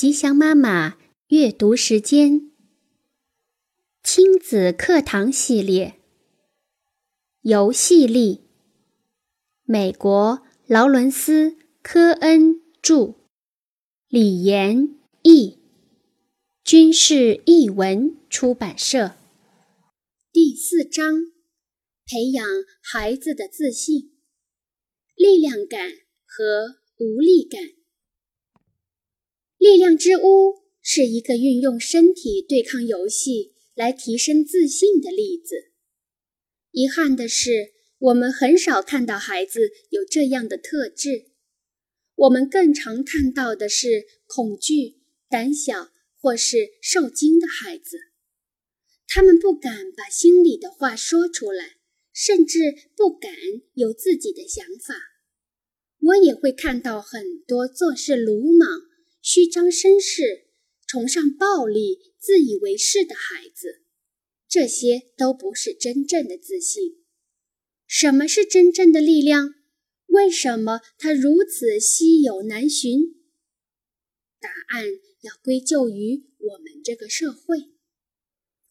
吉祥妈妈阅读时间，亲子课堂系列，游戏力。美国劳伦斯·科恩著，李延译，军事译文出版社。第四章：培养孩子的自信、力量感和无力感。力量之屋是一个运用身体对抗游戏来提升自信的例子。遗憾的是，我们很少看到孩子有这样的特质。我们更常看到的是恐惧、胆小或是受惊的孩子。他们不敢把心里的话说出来，甚至不敢有自己的想法。我也会看到很多做事鲁莽。虚张声势、崇尚暴力、自以为是的孩子，这些都不是真正的自信。什么是真正的力量？为什么它如此稀有难寻？答案要归咎于我们这个社会。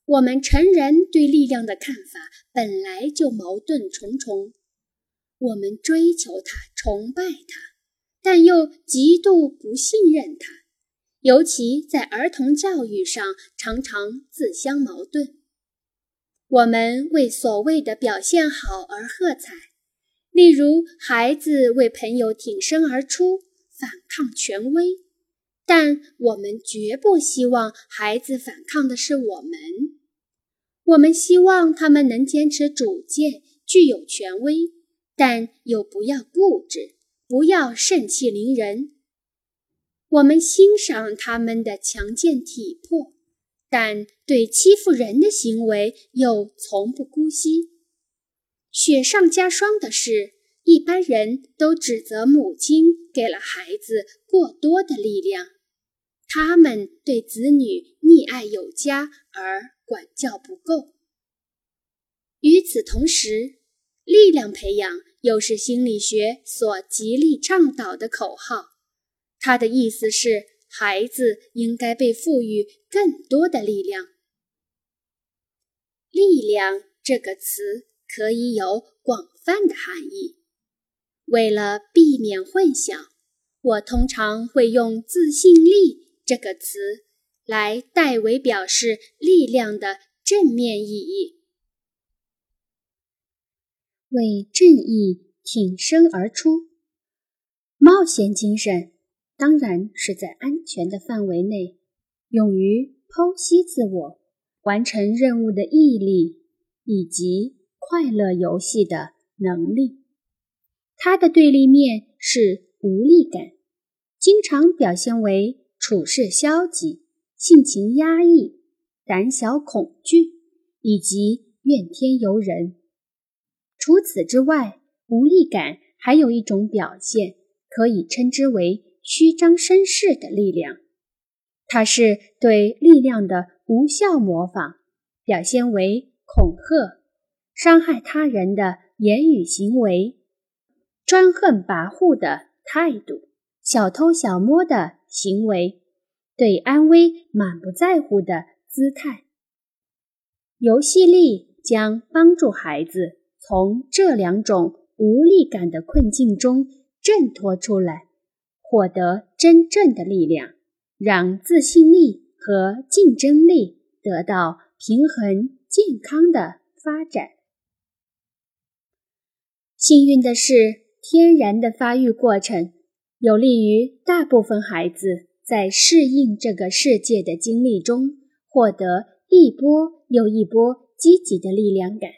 我们成人对力量的看法本来就矛盾重重。我们追求它，崇拜它。但又极度不信任他，尤其在儿童教育上常常自相矛盾。我们为所谓的表现好而喝彩，例如孩子为朋友挺身而出，反抗权威；但我们绝不希望孩子反抗的是我们。我们希望他们能坚持主见，具有权威，但又不要固执。不要盛气凌人。我们欣赏他们的强健体魄，但对欺负人的行为又从不姑息。雪上加霜的是，一般人都指责母亲给了孩子过多的力量，他们对子女溺爱有加而管教不够。与此同时，力量培养。又是心理学所极力倡导的口号。它的意思是，孩子应该被赋予更多的力量。力量这个词可以有广泛的含义。为了避免混淆，我通常会用“自信力”这个词来代为表示力量的正面意义。为正义挺身而出，冒险精神当然是在安全的范围内，勇于剖析自我、完成任务的毅力以及快乐游戏的能力。它的对立面是无力感，经常表现为处事消极、性情压抑、胆小恐惧以及怨天尤人。除此之外，无力感还有一种表现，可以称之为虚张声势的力量。它是对力量的无效模仿，表现为恐吓、伤害他人的言语行为、专横跋扈的态度、小偷小摸的行为、对安危满不在乎的姿态。游戏力将帮助孩子。从这两种无力感的困境中挣脱出来，获得真正的力量，让自信力和竞争力得到平衡健康的发展。幸运的是，天然的发育过程有利于大部分孩子在适应这个世界的经历中获得一波又一波积极的力量感。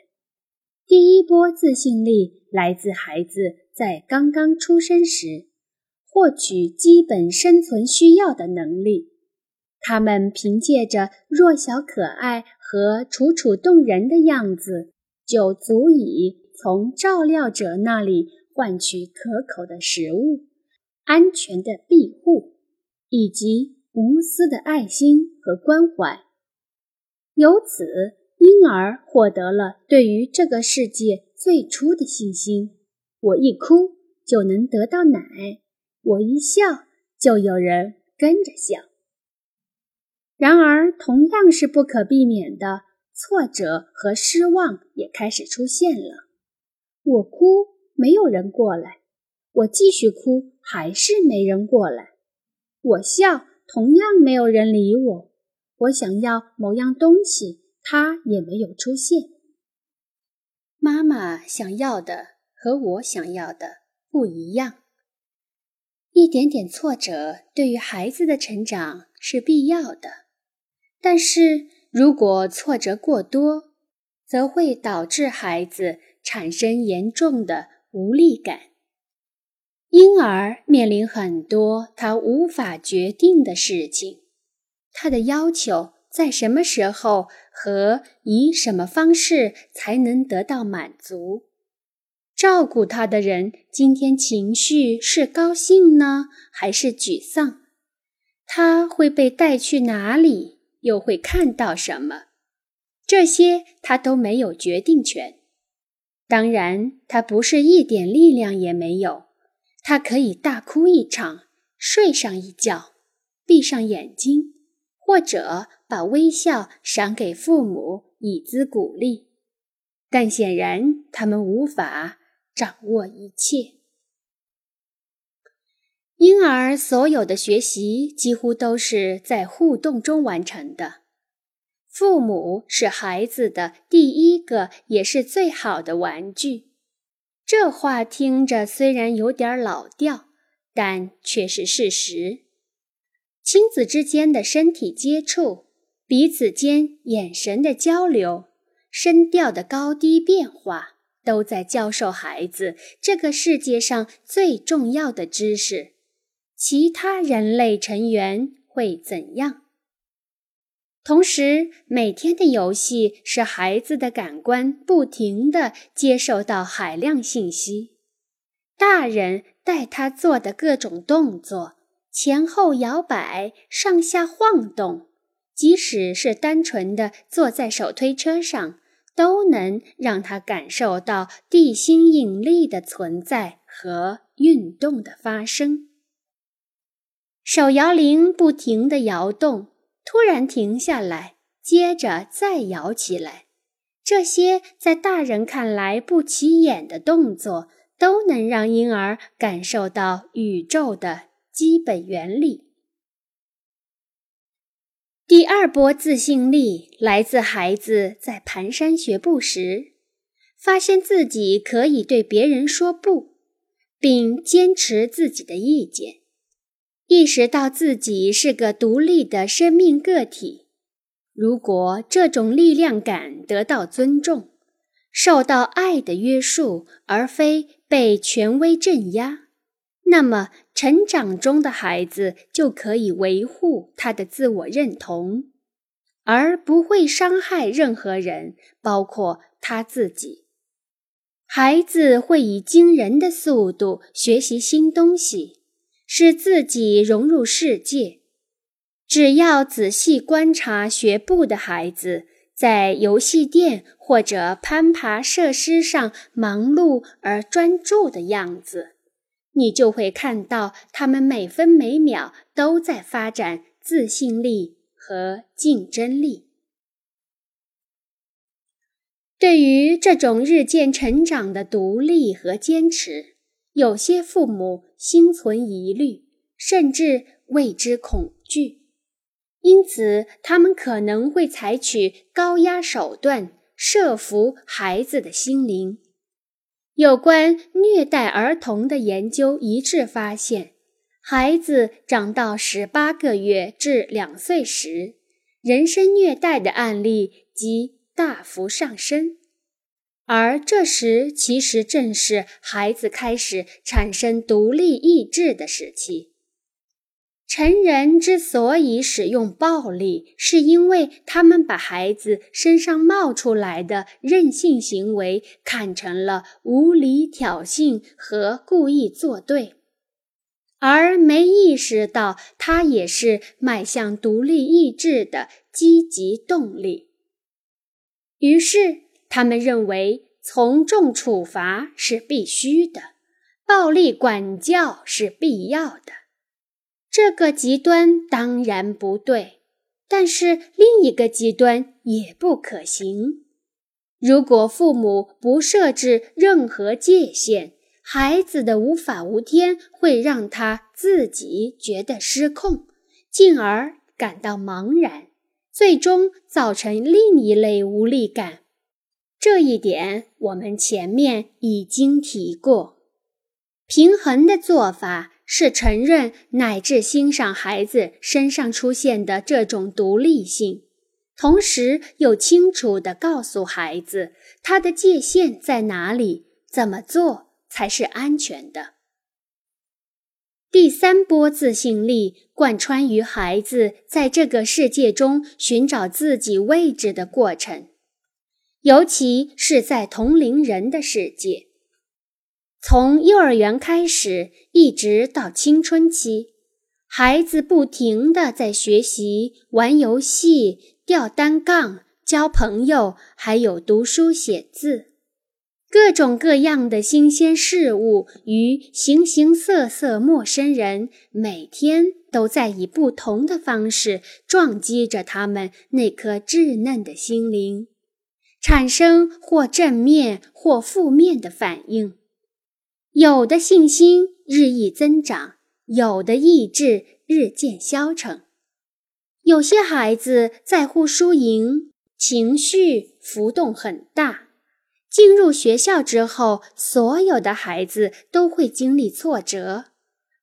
第一波自信力来自孩子在刚刚出生时获取基本生存需要的能力，他们凭借着弱小可爱和楚楚动人的样子，就足以从照料者那里换取可口的食物、安全的庇护以及无私的爱心和关怀，由此。婴儿获得了对于这个世界最初的信心。我一哭就能得到奶，我一笑就有人跟着笑。然而，同样是不可避免的，挫折和失望也开始出现了。我哭，没有人过来；我继续哭，还是没人过来；我笑，同样没有人理我。我想要某样东西，他也没有出现。妈妈想要的和我想要的不一样。一点点挫折对于孩子的成长是必要的。但是如果挫折过多，则会导致孩子产生严重的无力感。因而面临很多他无法决定的事情，他的要求在什么时候和以什么方式才能得到满足？照顾他的人今天情绪是高兴呢，还是沮丧？他会被带去哪里？又会看到什么？这些他都没有决定权。当然，他不是一点力量也没有。他可以大哭一场，睡上一觉，闭上眼睛，或者把微笑赏给父母以资鼓励。但显然，他们无法掌握一切。婴儿所有的学习几乎都是在互动中完成的。父母是孩子的第一个也是最好的玩具。这话听着虽然有点老调，但却是事实。亲子之间的身体接触、彼此间眼神的交流、声调的高低变化，都在教授孩子这个世界上最重要的知识。其他人类成员会怎样？同时，每天的游戏使孩子的感官不停地接受到海量信息。大人带他做的各种动作，前后摇摆、上下晃动，即使是单纯的坐在手推车上，都能让他感受到地心引力的存在和运动的发生。手摇铃不停地摇动，突然停下来，接着再摇起来。这些在大人看来不起眼的动作，都能让婴儿感受到宇宙的基本原理。第二波自信力来自孩子在蹒跚学步时，发现自己可以对别人说不，并坚持自己的意见。意识到自己是个独立的生命个体，如果这种力量感得到尊重，受到爱的约束，而非被权威镇压，那么成长中的孩子就可以维护他的自我认同，而不会伤害任何人，包括他自己。孩子会以惊人的速度学习新东西。使自己融入世界。只要仔细观察学步的孩子在游戏店或者攀爬设施上忙碌而专注的样子，你就会看到他们每分每秒都在发展自信力和竞争力。对于这种日渐成长的独立和坚持。有些父母心存疑虑，甚至为之恐惧，因此他们可能会采取高压手段设服孩子的心灵。有关虐待儿童的研究一致发现，孩子长到十八个月至两岁时，人身虐待的案例即大幅上升。而这时，其实正是孩子开始产生独立意志的时期。成人之所以使用暴力，是因为他们把孩子身上冒出来的任性行为看成了无理挑衅和故意作对，而没意识到它也是迈向独立意志的积极动力。于是。他们认为从重处罚是必须的，暴力管教是必要的。这个极端当然不对，但是另一个极端也不可行。如果父母不设置任何界限，孩子的无法无天会让他自己觉得失控，进而感到茫然，最终造成另一类无力感。这一点我们前面已经提过。平衡的做法是承认乃至欣赏孩子身上出现的这种独立性。同时又清楚地告诉孩子他的界限在哪里，怎么做才是安全的。第三波自信力贯穿于孩子在这个世界中寻找自己位置的过程，尤其是在同龄人的世界，从幼儿园开始一直到青春期，孩子不停地在学习、玩游戏。吊单杠、交朋友，还有读书写字，各种各样的新鲜事物与形形色色陌生人，每天都在以不同的方式撞击着他们那颗稚嫩的心灵，产生或正面或负面的反应。有的信心日益增长，有的意志日渐消沉。有些孩子在乎输赢，情绪浮动很大。进入学校之后，所有的孩子都会经历挫折，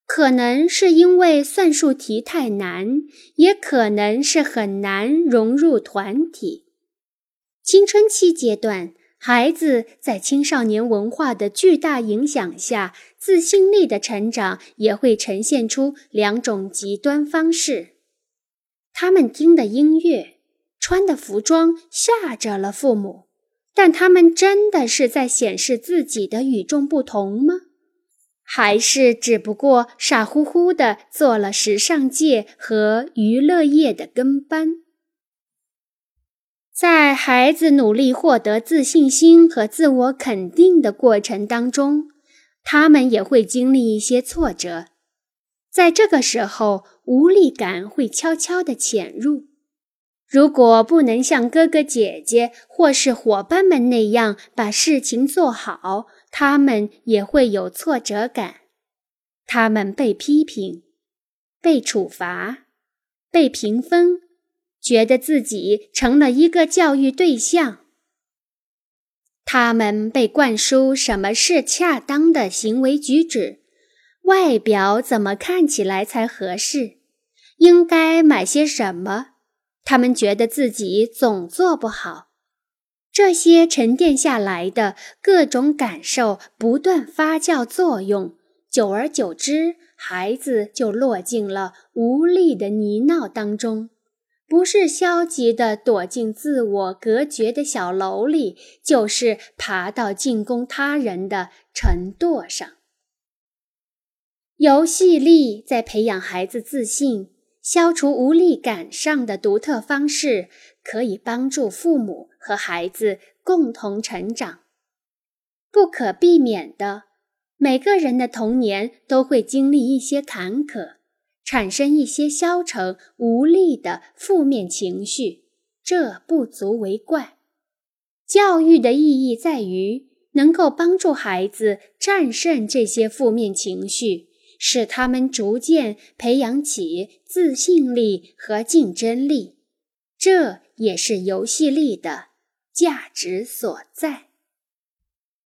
可能是因为算术题太难，也可能是很难融入团体。青春期阶段，孩子在青少年文化的巨大影响下，自信力的成长也会呈现出两种极端方式。他们听的音乐、穿的服装吓着了父母，但他们真的是在显示自己的与众不同吗？还是只不过傻乎乎的做了时尚界和娱乐业的跟班？在孩子努力获得自信心和自我肯定的过程当中，他们也会经历一些挫折。在这个时候，无力感会悄悄地潜入。如果不能像哥哥姐姐或是伙伴们那样把事情做好，他们也会有挫折感。他们被批评、被处罚、被评分，觉得自己成了一个教育对象。他们被灌输什么是恰当的行为举止。外表怎么看起来才合适？应该买些什么？他们觉得自己总做不好。这些沉淀下来的各种感受不断发酵作用，久而久之，孩子就落进了无力的泥淖当中。不是消极的躲进自我隔绝的小楼里，就是爬到进攻他人的城垛上。游戏力在培养孩子自信、消除无力感上的独特方式，可以帮助父母和孩子共同成长。不可避免的，每个人的童年都会经历一些坎坷，产生一些消沉、无力的负面情绪，这不足为怪。教育的意义在于能够帮助孩子战胜这些负面情绪。使他们逐渐培养起自信力和竞争力，这也是游戏力的价值所在。